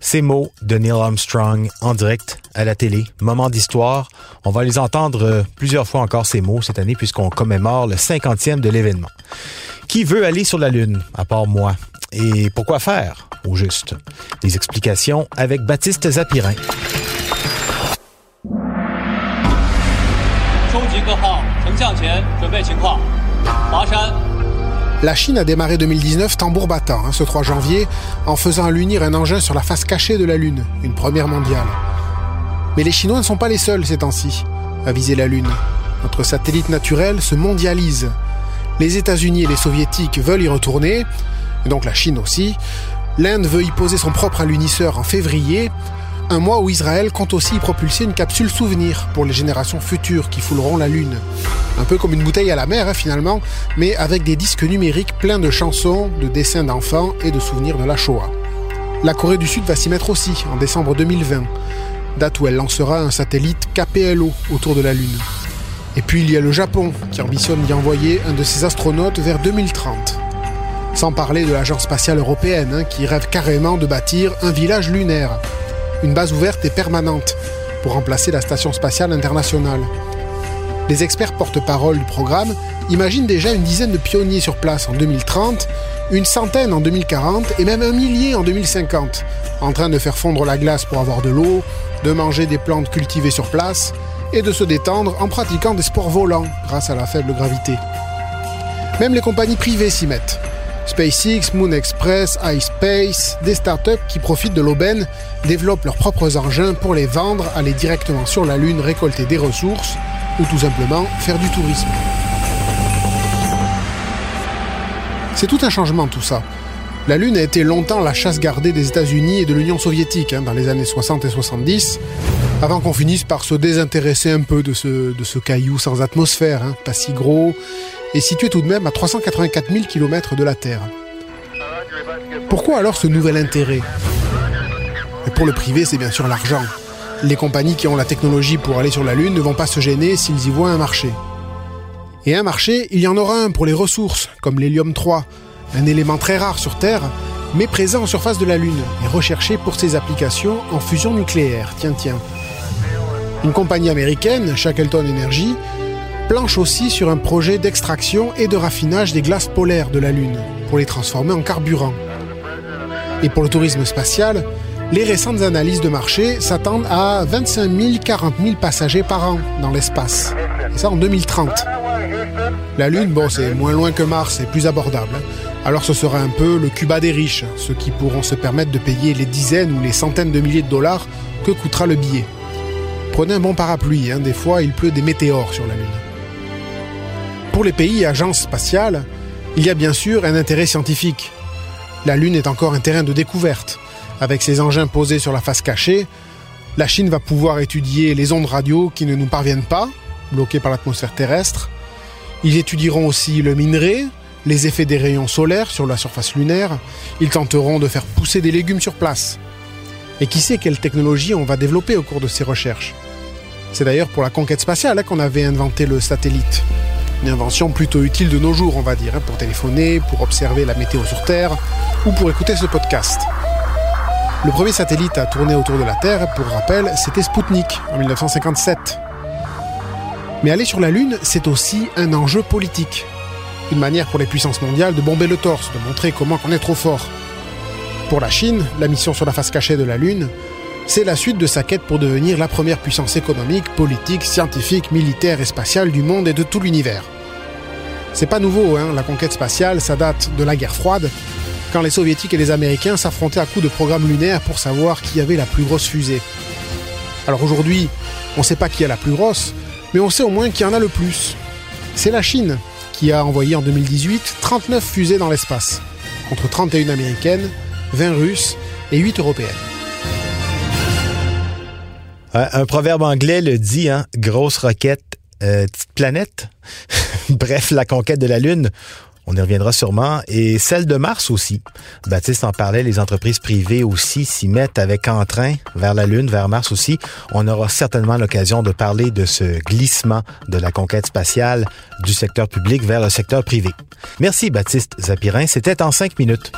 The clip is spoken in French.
ces mots de Neil Armstrong en direct à la télé, moment d'histoire. On va les entendre euh, plusieurs fois encore ces mots cette année puisqu'on commémore le 50e de l'événement. Qui veut aller sur la Lune, à part moi? Et pourquoi faire, au juste? Des explications avec Baptiste Zapirin. La Chine a démarré 2019 tambour battant, hein, ce 3 janvier, en faisant l'unir un engin sur la face cachée de la Lune, une première mondiale. Mais les Chinois ne sont pas les seuls ces temps-ci à viser la Lune. Notre satellite naturel se mondialise. Les États-Unis et les Soviétiques veulent y retourner, et donc la Chine aussi. L'Inde veut y poser son propre alunisseur en février, un mois où Israël compte aussi y propulser une capsule souvenir pour les générations futures qui fouleront la Lune. Un peu comme une bouteille à la mer hein, finalement, mais avec des disques numériques pleins de chansons, de dessins d'enfants et de souvenirs de la Shoah. La Corée du Sud va s'y mettre aussi en décembre 2020, date où elle lancera un satellite KPLO autour de la Lune. Et puis il y a le Japon qui ambitionne d'y envoyer un de ses astronautes vers 2030. Sans parler de l'Agence spatiale européenne hein, qui rêve carrément de bâtir un village lunaire une base ouverte et permanente pour remplacer la Station spatiale internationale. Les experts porte-parole du programme imaginent déjà une dizaine de pionniers sur place en 2030, une centaine en 2040 et même un millier en 2050, en train de faire fondre la glace pour avoir de l'eau, de manger des plantes cultivées sur place et de se détendre en pratiquant des sports volants grâce à la faible gravité. Même les compagnies privées s'y mettent. SpaceX, Moon Express, iSpace, des startups qui profitent de l'aubaine développent leurs propres engins pour les vendre, aller directement sur la Lune récolter des ressources ou tout simplement faire du tourisme. C'est tout un changement tout ça. La Lune a été longtemps la chasse gardée des États-Unis et de l'Union soviétique hein, dans les années 60 et 70, avant qu'on finisse par se désintéresser un peu de ce, caillou sans atmosphère, hein, pas si gros, est situé tout de même à 384 000 km de la Terre. Pourquoi alors ce nouvel intérêt? Pour le privé, c'est bien sûr l'argent. Les compagnies qui ont la technologie pour aller sur la Lune ne vont pas se gêner s'ils y voient un marché. Et un marché, il y en aura un pour les ressources, comme l'hélium 3, un élément très rare sur Terre, mais présent en surface de la Lune et recherché pour ses applications en fusion nucléaire. Tiens, tiens. Une compagnie américaine, Shackleton Energy, planche aussi sur un projet d'extraction et de raffinage des glaces polaires de la Lune pour les transformer en carburant. Et pour le tourisme spatial, les récentes analyses de marché s'attendent à 25 000, 40 000 passagers par an dans l'espace. Et ça en 2030. La Lune, bon, c'est moins loin que Mars et plus abordable. Alors ce sera un peu le Cuba des riches, ceux qui pourront se permettre de payer les dizaines ou les centaines de milliers de dollars que coûtera le billet. Prenez un bon parapluie, hein, des fois il pleut des météores sur la Lune. Pour les pays et agences spatiales, il y a bien sûr un intérêt scientifique. La Lune est encore un terrain de découverte. Avec ses engins posés sur la face cachée, la Chine va pouvoir étudier les ondes radio qui ne nous parviennent pas, bloquées par l'atmosphère terrestre. Ils étudieront aussi le minerai, les effets des rayons solaires sur la surface lunaire. Ils tenteront de faire pousser des légumes sur place. Et qui sait quelle technologie on va développer au cours de ces recherches? C'est d'ailleurs pour la conquête spatiale hein, qu'on avait inventé le satellite. Une invention plutôt utile de nos jours, on va dire, hein, pour téléphoner, pour observer la météo sur Terre ou pour écouter ce podcast. Le premier satellite à tourner autour de la Terre, pour rappel, c'était Sputnik en 1957. Mais aller sur la Lune, c'est aussi un enjeu politique. Une manière pour les puissances mondiales de bomber le torse, de montrer comment on est trop fort. Pour la Chine, la mission sur la face cachée de la Lune, c'est la suite de sa quête pour devenir la première puissance économique, politique, scientifique, militaire et spatiale du monde et de tout l'univers. C'est pas nouveau, hein, la conquête spatiale, ça date de la guerre froide, quand les soviétiques et les américains s'affrontaient à coups de programmes lunaires pour savoir qui avait la plus grosse fusée. Alors aujourd'hui, on sait pas qui a la plus grosse, mais on sait au moins qui en a le plus. C'est la Chine, qui a envoyé en 2018 39 fusées dans l'espace, contre 31 américaines, 20 russes et 8 européennes. Un, proverbe anglais le dit, hein, grosse roquette, euh, petite planète. Bref, la conquête de la Lune, on y reviendra sûrement. Et celle de Mars aussi. Baptiste en parlait, les entreprises privées aussi s'y mettent avec entrain vers la Lune, vers Mars aussi. On aura certainement l'occasion de parler de ce glissement de la conquête spatiale du secteur public vers le secteur privé. Merci Baptiste Zapirin, c'était en cinq minutes.